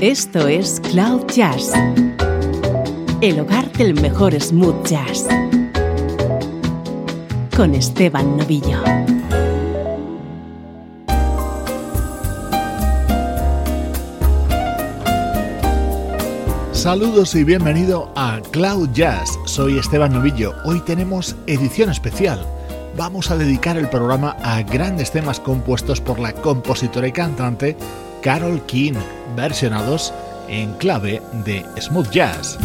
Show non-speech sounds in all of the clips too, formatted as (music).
Esto es Cloud Jazz, el hogar del mejor smooth jazz, con Esteban Novillo. Saludos y bienvenido a Cloud Jazz. Soy Esteban Novillo. Hoy tenemos edición especial. Vamos a dedicar el programa a grandes temas compuestos por la compositora y cantante Carol King, versionados en clave de smooth jazz.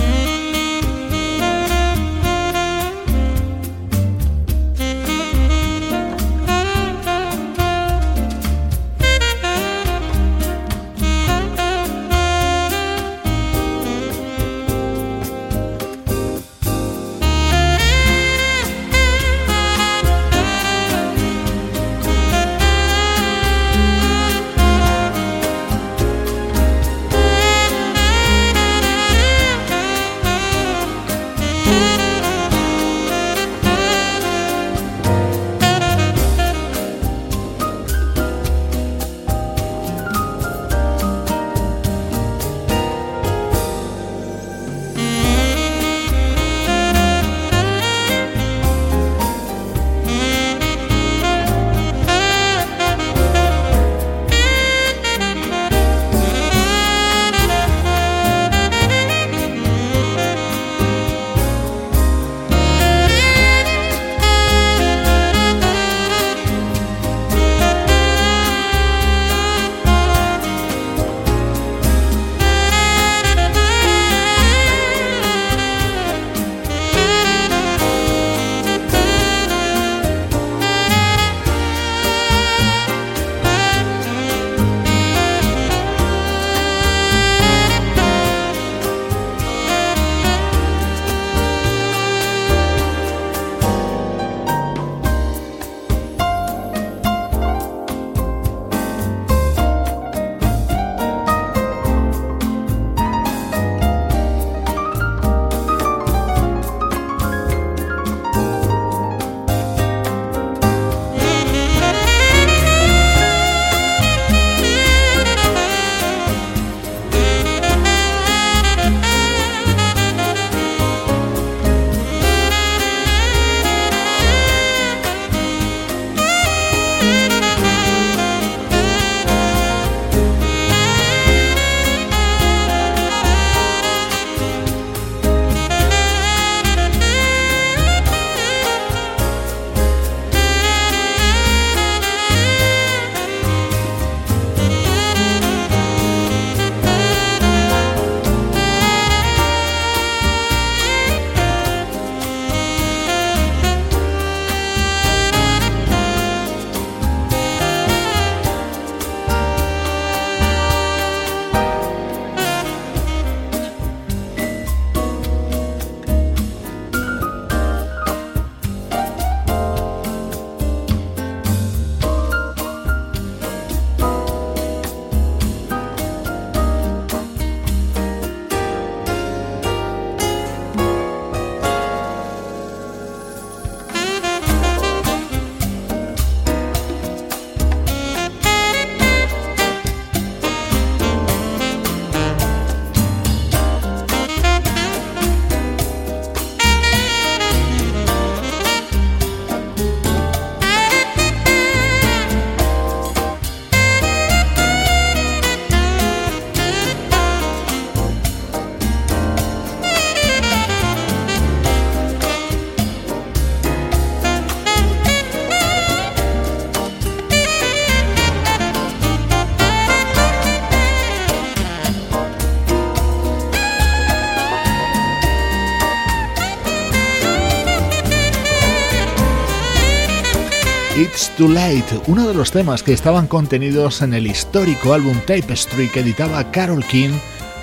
Too Late, uno de los temas que estaban contenidos en el histórico álbum Tapestry que editaba Carol King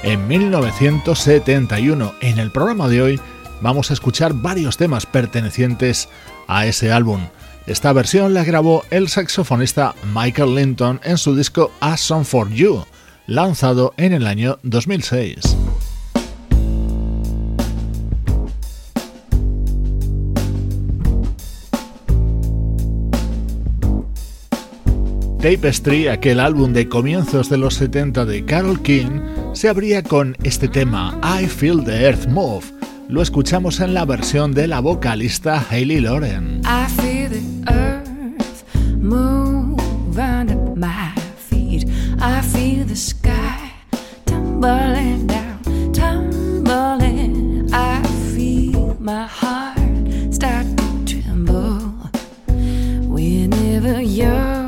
en 1971. En el programa de hoy vamos a escuchar varios temas pertenecientes a ese álbum. Esta versión la grabó el saxofonista Michael Linton en su disco A Song for You, lanzado en el año 2006. Tapestry, aquel álbum de comienzos de los 70 de Carol King, se abría con este tema I Feel the Earth Move. Lo escuchamos en la versión de la vocalista Hayley Lauren. I feel the earth move under my feet. I feel the sky tumbling down, tumbling. I feel my heart start to tremble whenever you're.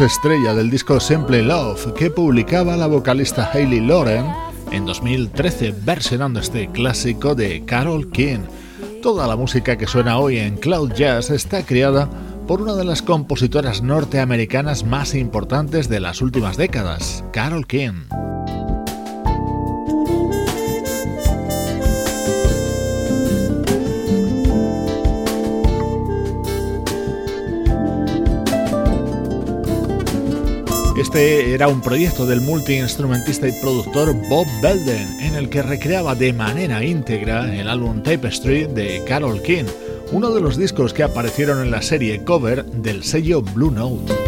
Estrella del disco Simple Love que publicaba la vocalista Hayley Lauren en 2013 versionando este clásico de Carol King. Toda la música que suena hoy en Cloud Jazz está creada por una de las compositoras norteamericanas más importantes de las últimas décadas, Carol King. Este era un proyecto del multiinstrumentista y productor Bob Belden, en el que recreaba de manera íntegra el álbum Tapestry de Carol King, uno de los discos que aparecieron en la serie cover del sello Blue Note.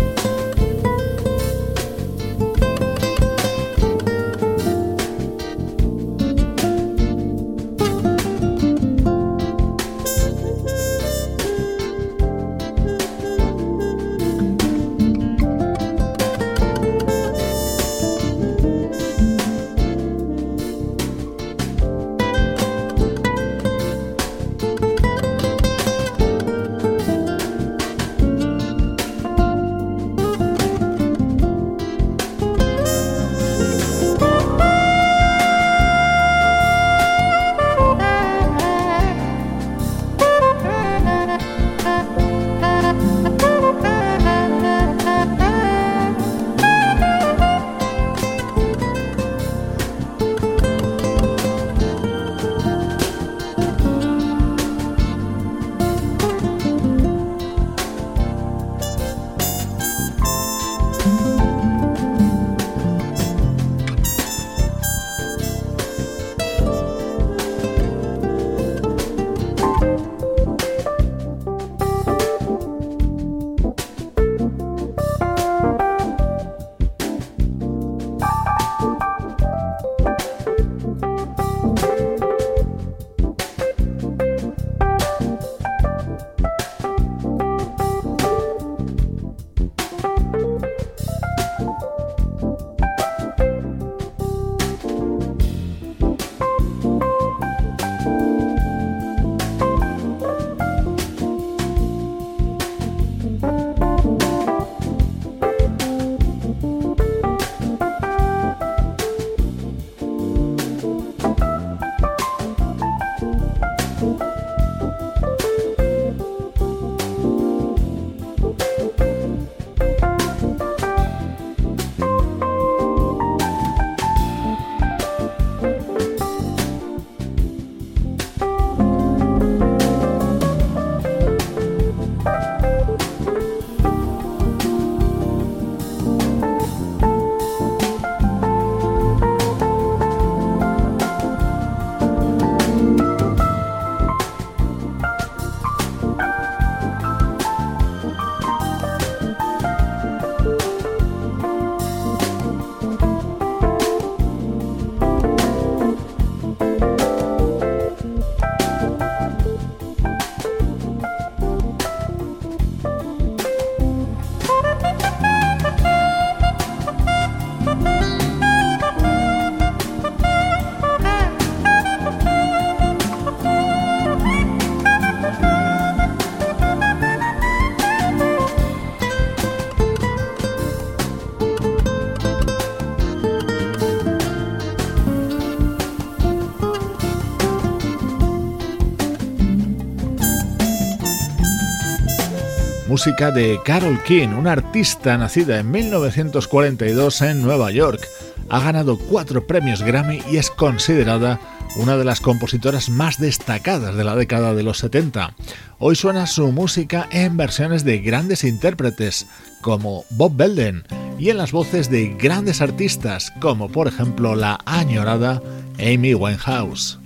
De Carol King, una artista nacida en 1942 en Nueva York. Ha ganado cuatro premios Grammy y es considerada una de las compositoras más destacadas de la década de los 70. Hoy suena su música en versiones de grandes intérpretes como Bob Belden y en las voces de grandes artistas como por ejemplo la añorada Amy Winehouse.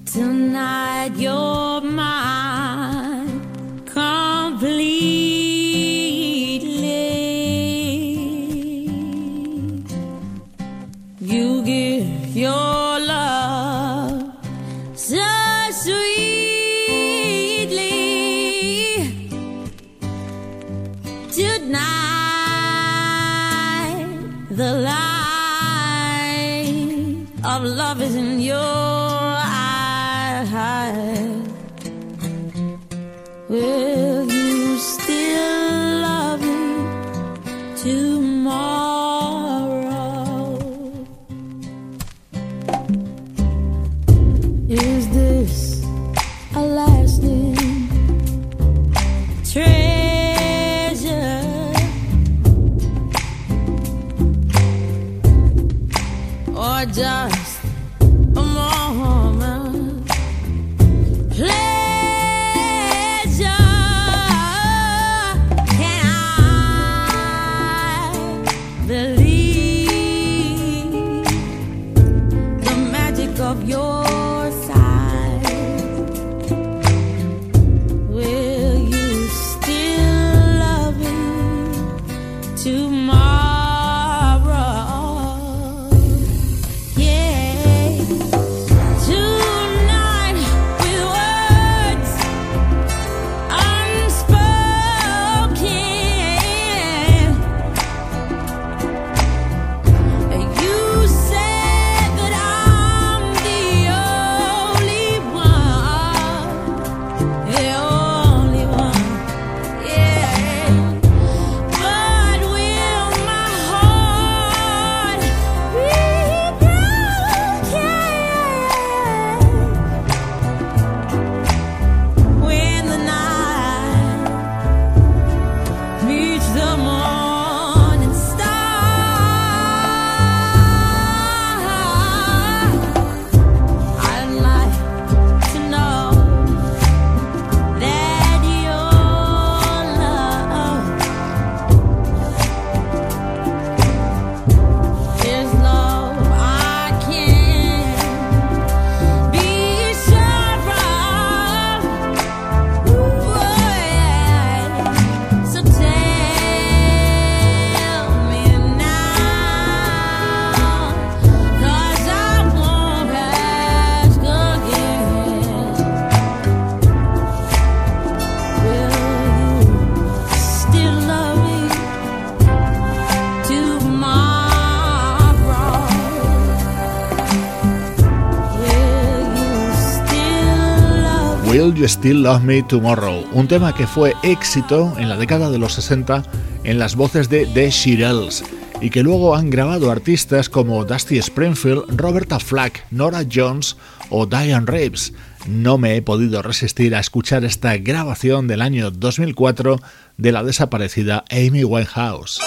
You Still Love Me Tomorrow, un tema que fue éxito en la década de los 60 en las voces de The Shirelles y que luego han grabado artistas como Dusty Springfield, Roberta Flack, Nora Jones o Diane Reeves. No me he podido resistir a escuchar esta grabación del año 2004 de la desaparecida Amy Winehouse.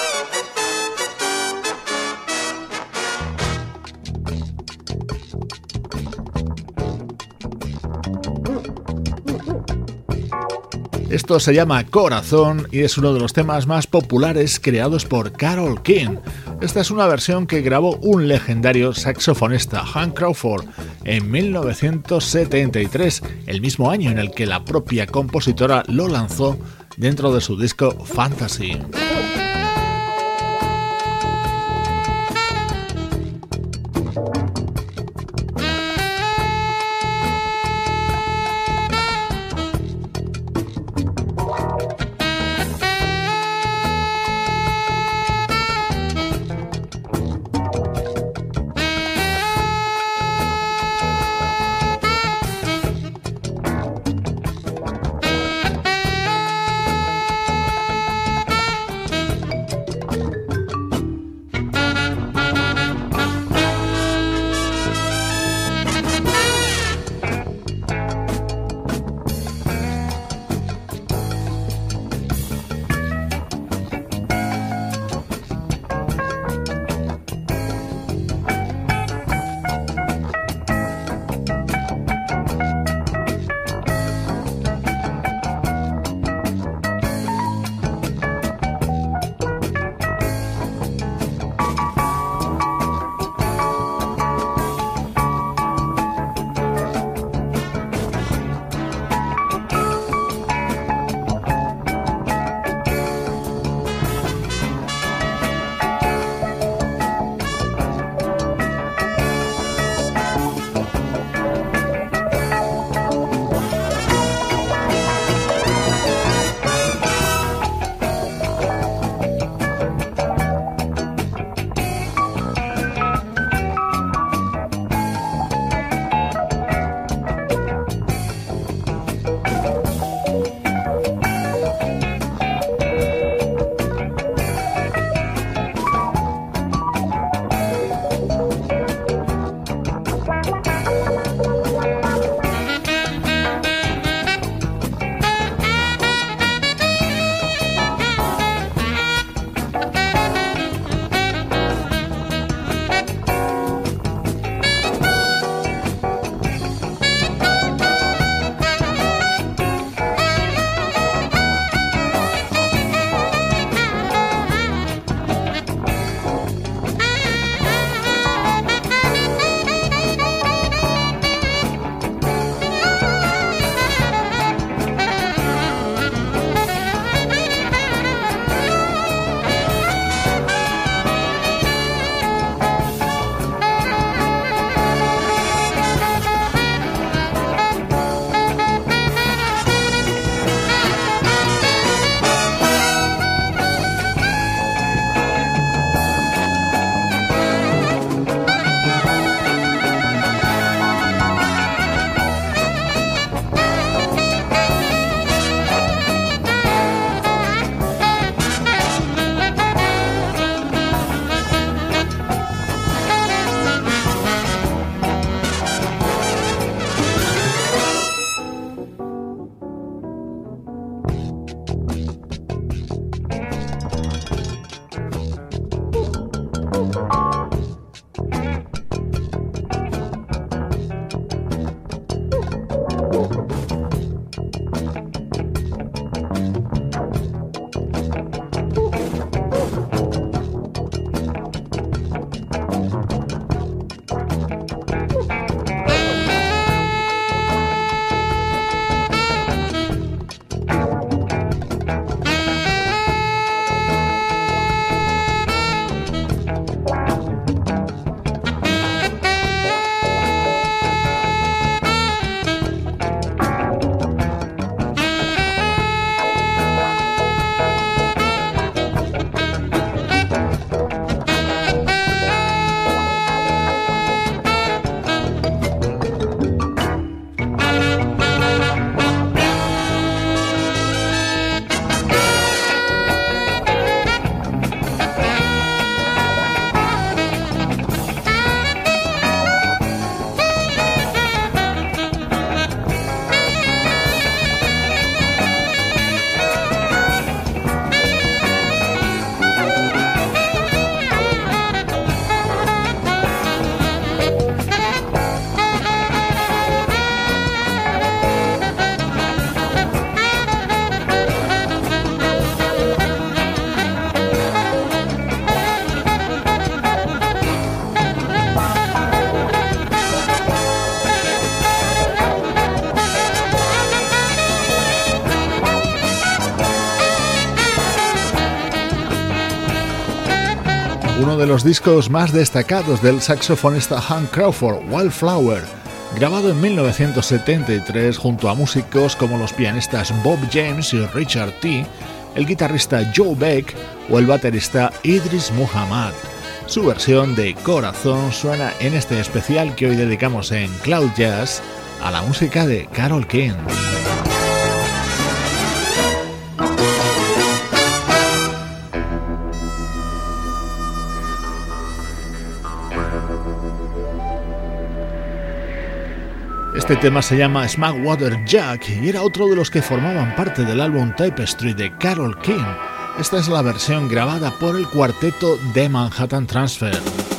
Esto se llama Corazón y es uno de los temas más populares creados por Carol King. Esta es una versión que grabó un legendario saxofonista, Hank Crawford, en 1973, el mismo año en el que la propia compositora lo lanzó dentro de su disco Fantasy. De los discos más destacados del saxofonista Hank Crawford, Wildflower, grabado en 1973 junto a músicos como los pianistas Bob James y Richard T., el guitarrista Joe Beck o el baterista Idris Muhammad. Su versión de Corazón suena en este especial que hoy dedicamos en Cloud Jazz a la música de Carol King. Este tema se llama Water Jack y era otro de los que formaban parte del álbum Tapestry de Carol King. Esta es la versión grabada por el cuarteto de Manhattan Transfer.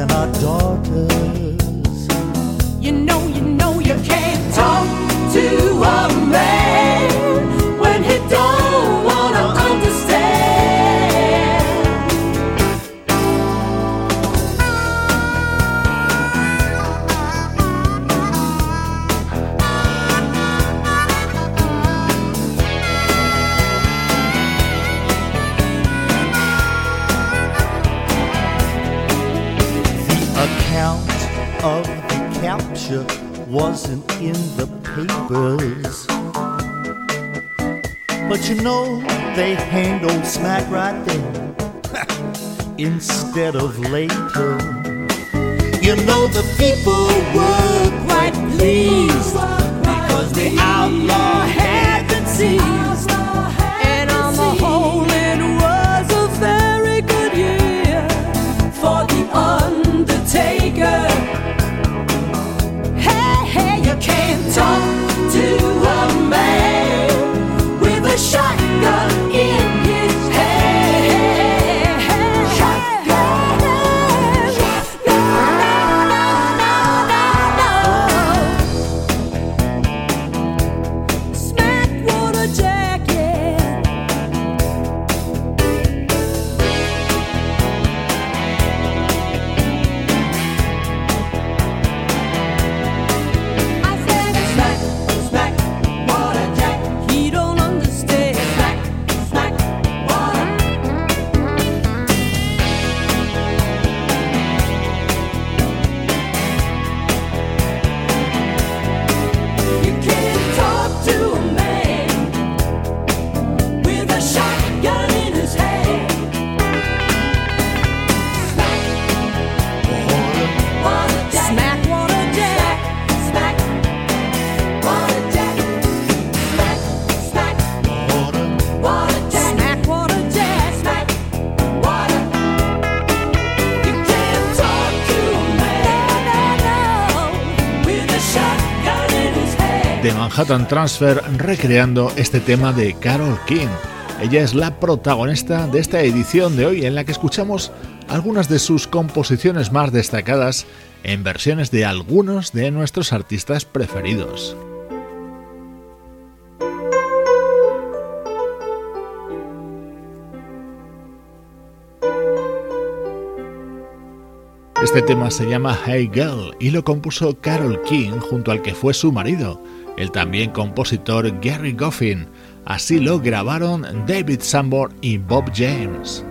And I don't. Instead of later. You know the people were Manhattan Transfer recreando este tema de Carol King. Ella es la protagonista de esta edición de hoy en la que escuchamos algunas de sus composiciones más destacadas en versiones de algunos de nuestros artistas preferidos. Este tema se llama Hey Girl y lo compuso Carol King junto al que fue su marido, el también compositor Gary Goffin. Así lo grabaron David Sanborn y Bob James.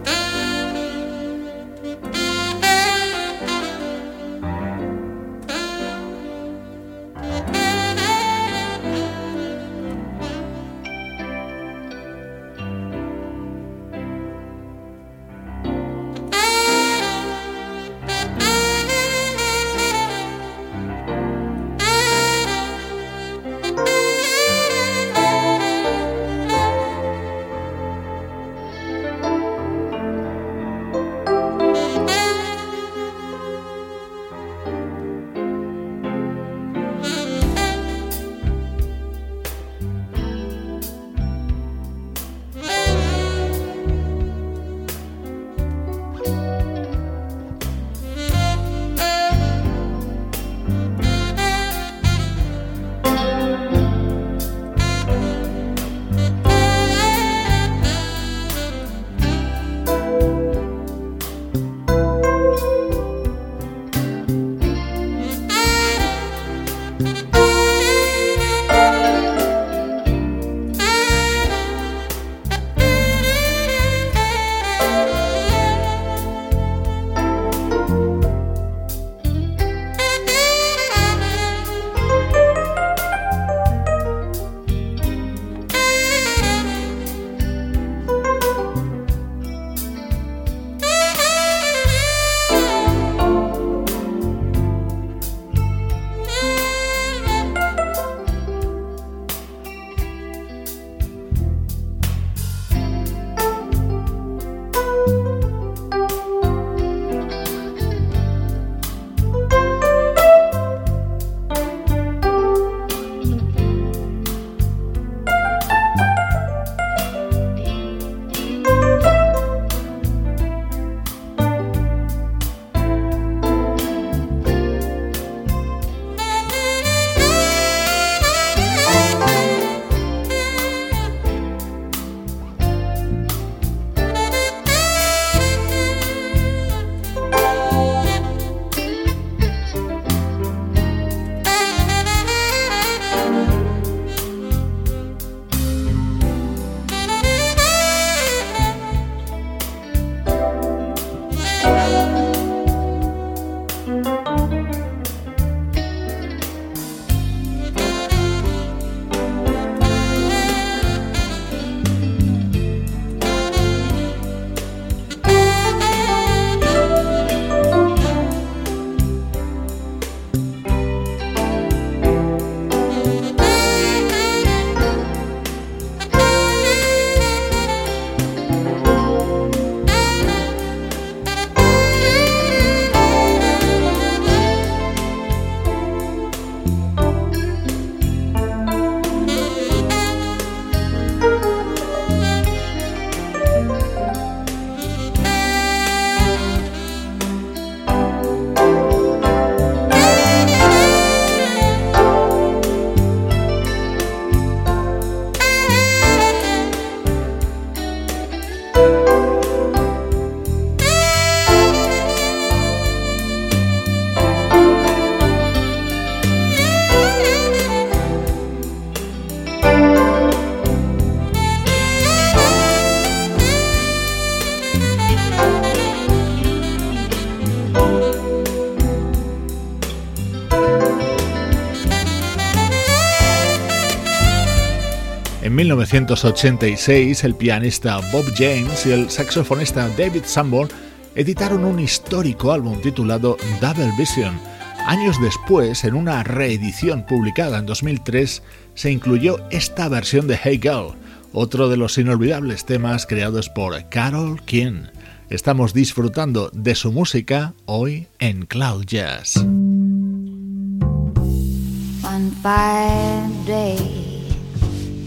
1986, el pianista Bob James y el saxofonista David Sanborn editaron un histórico álbum titulado Double Vision. Años después, en una reedición publicada en 2003, se incluyó esta versión de Hey Girl, otro de los inolvidables temas creados por Carol King. Estamos disfrutando de su música hoy en Cloud Jazz.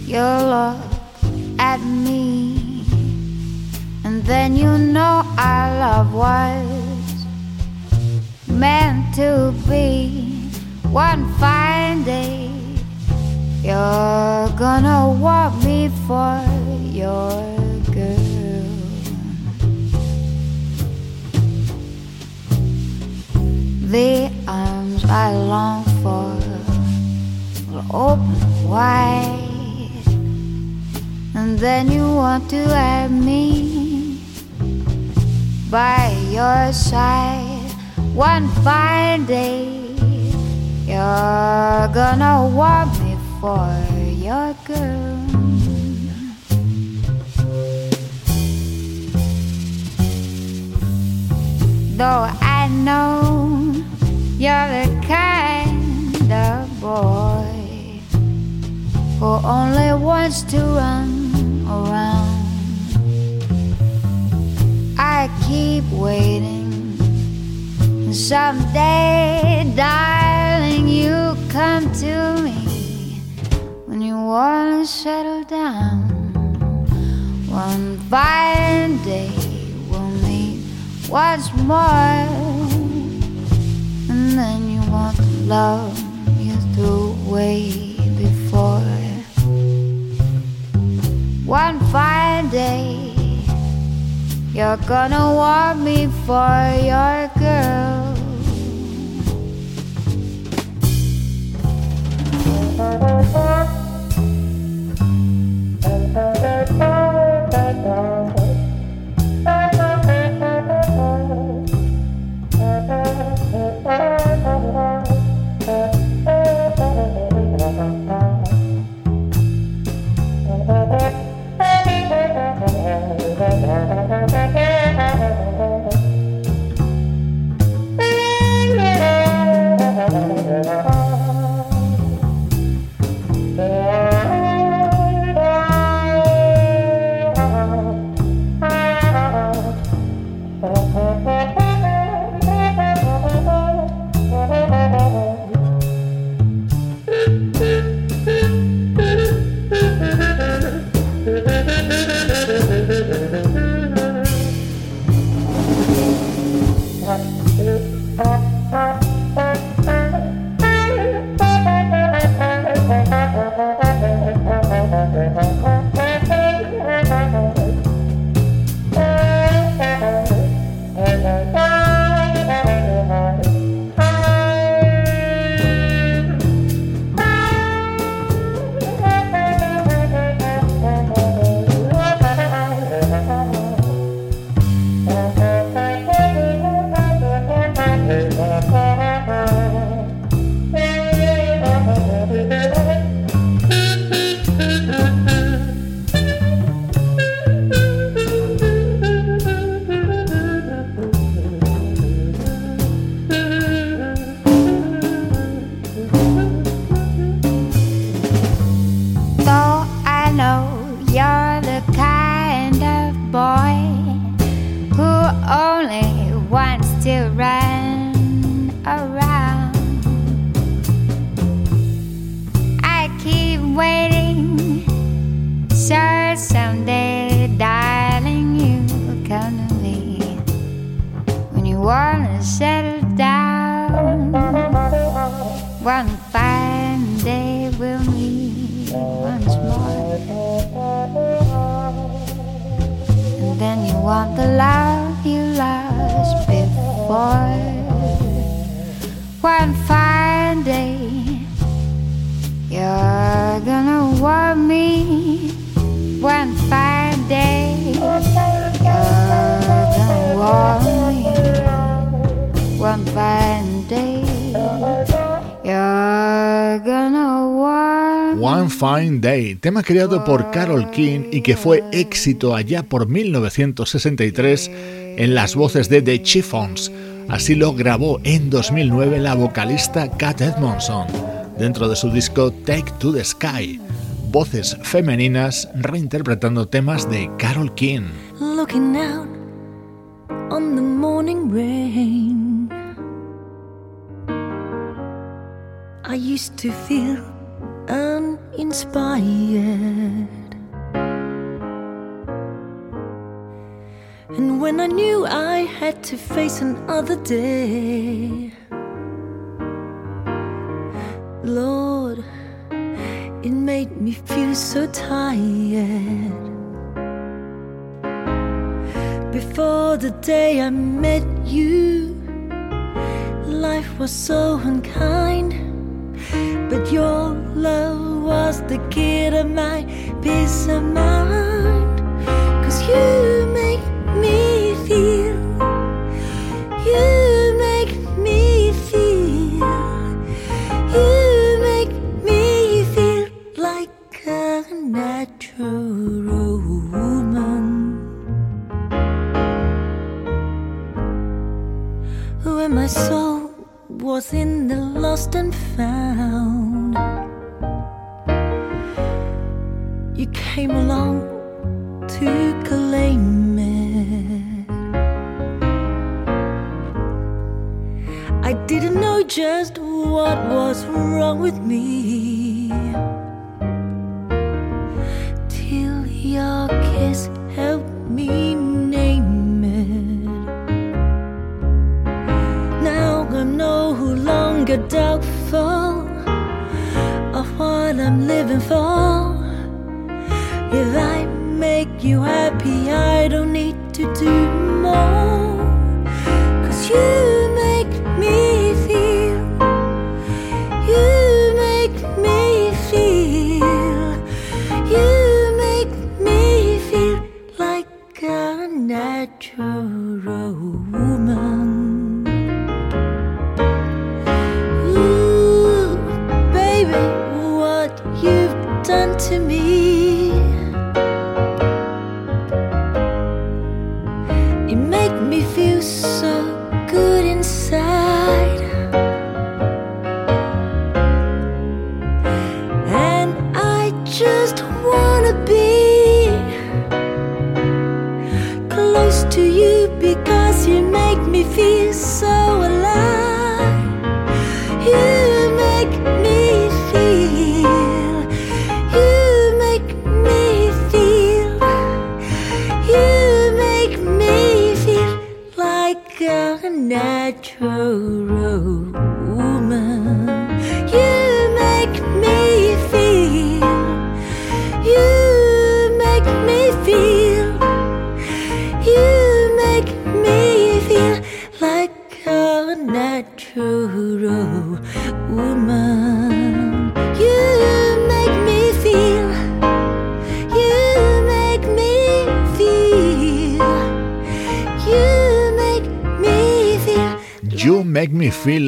Fine day, you look at me, and then you know our love was meant to be. One fine day, you're gonna want me for your girl. The arms I long for will open wide, and then you want to have me by your side one fine day. You're gonna want me for your girl. Though I know you're the kind of boy who only wants to run around. I keep waiting. Someday, darling, you come to me when you wanna settle down. One fine day we'll meet once more, and then you want the love you threw away before. One fine day. You're gonna want me for your girl. (laughs) Tema creado por Carol King y que fue éxito allá por 1963 en las voces de The Chiffons. Así lo grabó en 2009 la vocalista Kat Edmondson dentro de su disco Take to the Sky. Voces femeninas reinterpretando temas de Carol King. looking out on the morning rain. I used to feel inspired. And when I knew I had to face another day, Lord, it made me feel so tired. Before the day I met you, life was so unkind, but your love was the key to my peace of mind. Cause you make me feel. 你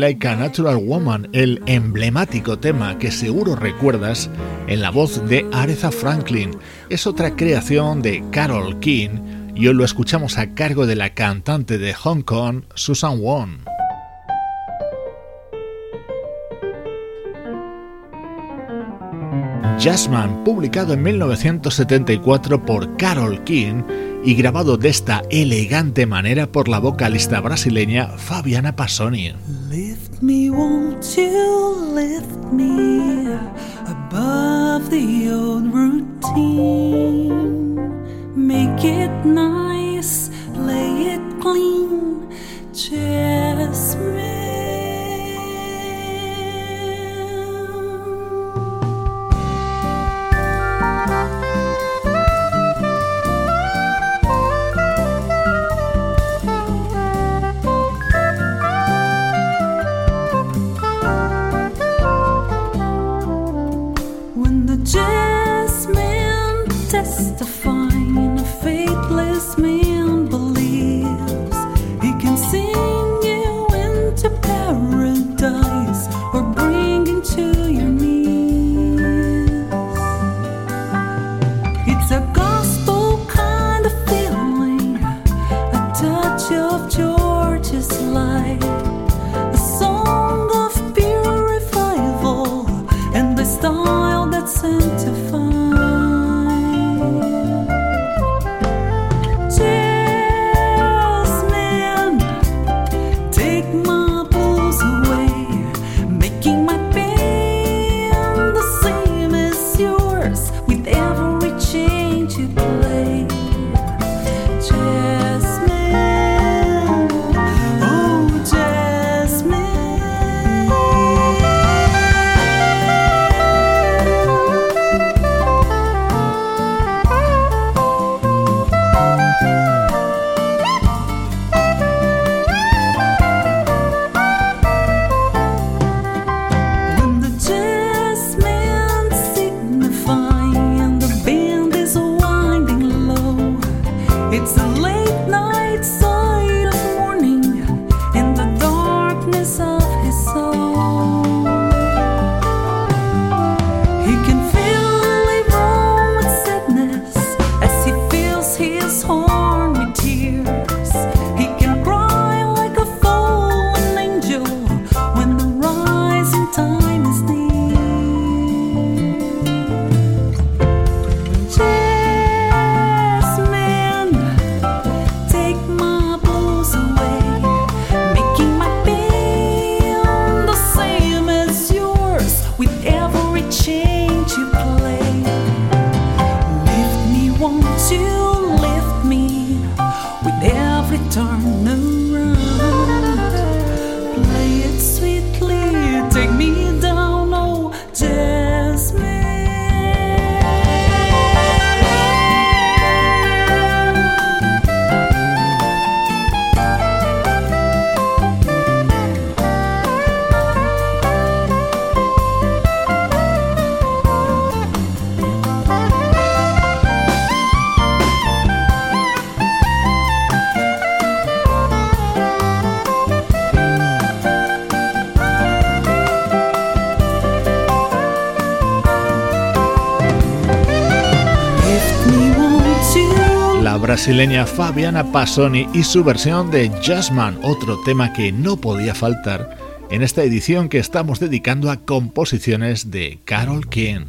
Like a Natural Woman, el emblemático tema que seguro recuerdas en la voz de Aretha Franklin. Es otra creación de Carol King y hoy lo escuchamos a cargo de la cantante de Hong Kong, Susan Wong. Jasmine, publicado en 1974 por Carol King, y grabado de esta elegante manera por la vocalista brasileña Fabiana Passoni. Lift me, won't you lift me above the routine. Make it. so brasileña Fabiana Passoni y su versión de Jazzman, otro tema que no podía faltar en esta edición que estamos dedicando a composiciones de Carol King.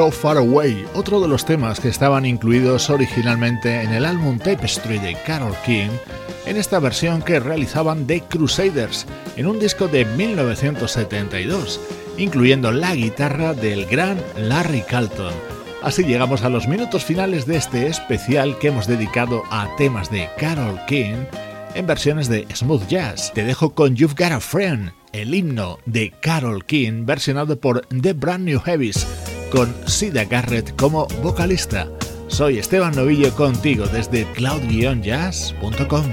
So Far Away, otro de los temas que estaban incluidos originalmente en el álbum Tapestry de Carol King, en esta versión que realizaban The Crusaders en un disco de 1972, incluyendo la guitarra del gran Larry Carlton. Así llegamos a los minutos finales de este especial que hemos dedicado a temas de Carol King en versiones de smooth jazz. Te dejo con You've Got a Friend, el himno de Carol King versionado por The Brand New Heavies con Sida Garrett como vocalista. Soy Esteban Novillo contigo desde cloud-jazz.com.